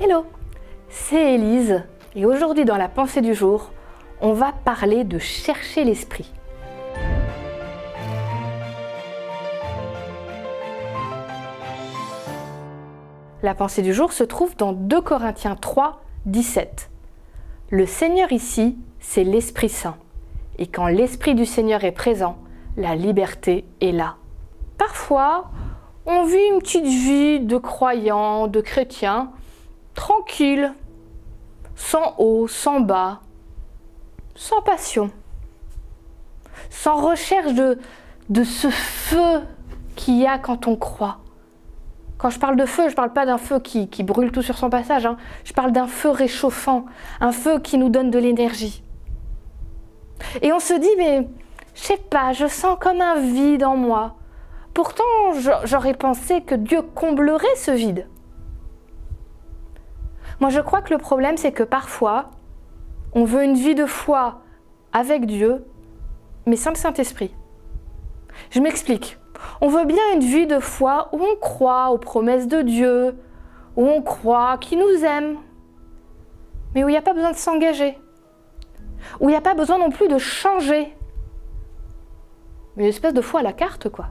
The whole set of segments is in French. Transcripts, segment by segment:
Hello, c'est Élise et aujourd'hui dans la pensée du jour, on va parler de chercher l'esprit. La pensée du jour se trouve dans 2 Corinthiens 3, 17. Le Seigneur ici, c'est l'Esprit Saint. Et quand l'Esprit du Seigneur est présent, la liberté est là. Parfois, on vit une petite vie de croyant, de chrétien, tranquille, sans haut, sans bas, sans passion, sans recherche de, de ce feu qu'il y a quand on croit. Quand je parle de feu, je ne parle pas d'un feu qui, brûle tout sur son passage, hein. je parle d'un feu réchauffant, un feu qui nous donne de l'énergie. Et on se dit, mais je sais pas, je sens comme un vide en moi. Pourtant, j'aurais pensé que Dieu comblerait ce vide. Moi, je crois que le problème, c'est que parfois, on veut une vie de foi avec Dieu, mais sans le Saint-Esprit. Je m'explique. On veut bien une vie de foi où on croit aux promesses de Dieu, où on croit qu'il nous aime, mais où il n'y a pas besoin de s'engager, où il n'y a pas besoin non plus de changer. Une espèce de foi à la carte, quoi.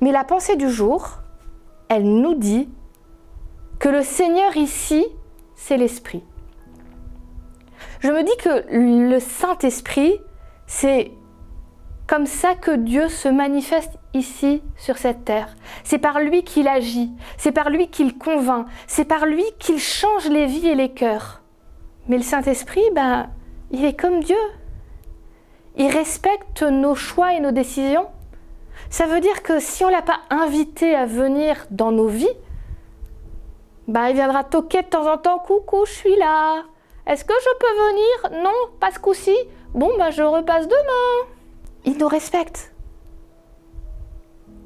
Mais la pensée du jour, elle nous dit que le Seigneur ici, c'est l'Esprit. Je me dis que le Saint-Esprit, c'est comme ça que Dieu se manifeste ici sur cette terre. C'est par lui qu'il agit, c'est par lui qu'il convainc, c'est par lui qu'il change les vies et les cœurs. Mais le Saint-Esprit, ben, il est comme Dieu. Il respecte nos choix et nos décisions. Ça veut dire que si on ne l'a pas invité à venir dans nos vies, bah, il viendra toquer de temps en temps Coucou, je suis là. Est-ce que je peux venir? Non, pas ce coup-ci. Bon, bah, je repasse demain. Il nous respecte.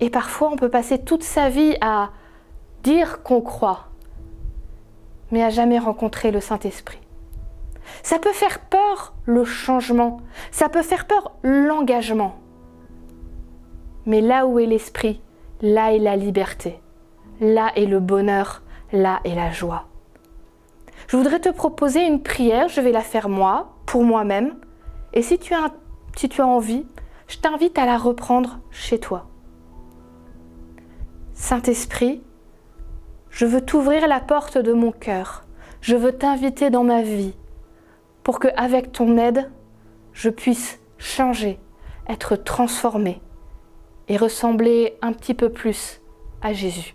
Et parfois, on peut passer toute sa vie à dire qu'on croit, mais à jamais rencontrer le Saint-Esprit. Ça peut faire peur le changement, ça peut faire peur l'engagement. Mais là où est l'esprit, là est la liberté, là est le bonheur, là est la joie. Je voudrais te proposer une prière, je vais la faire moi, pour moi-même. Et si tu, as, envie, je t'invite à la reprendre chez toi. Saint-Esprit, je veux t'ouvrir la porte de mon cœur. Je veux t'inviter dans ma vie pour que, avec ton aide, je puisse changer, être transformé et ressembler un petit peu plus à Jésus.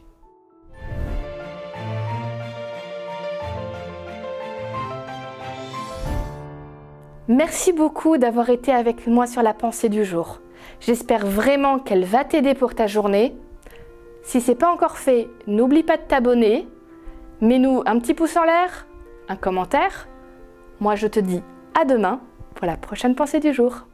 Merci beaucoup d'avoir été avec moi sur la pensée du jour. J'espère vraiment qu'elle va t'aider pour ta journée. Si ce n'est pas encore fait, n'oublie pas de t'abonner. Mets-nous un petit pouce en l'air, un commentaire. Moi, je te dis à demain pour la prochaine pensée du jour.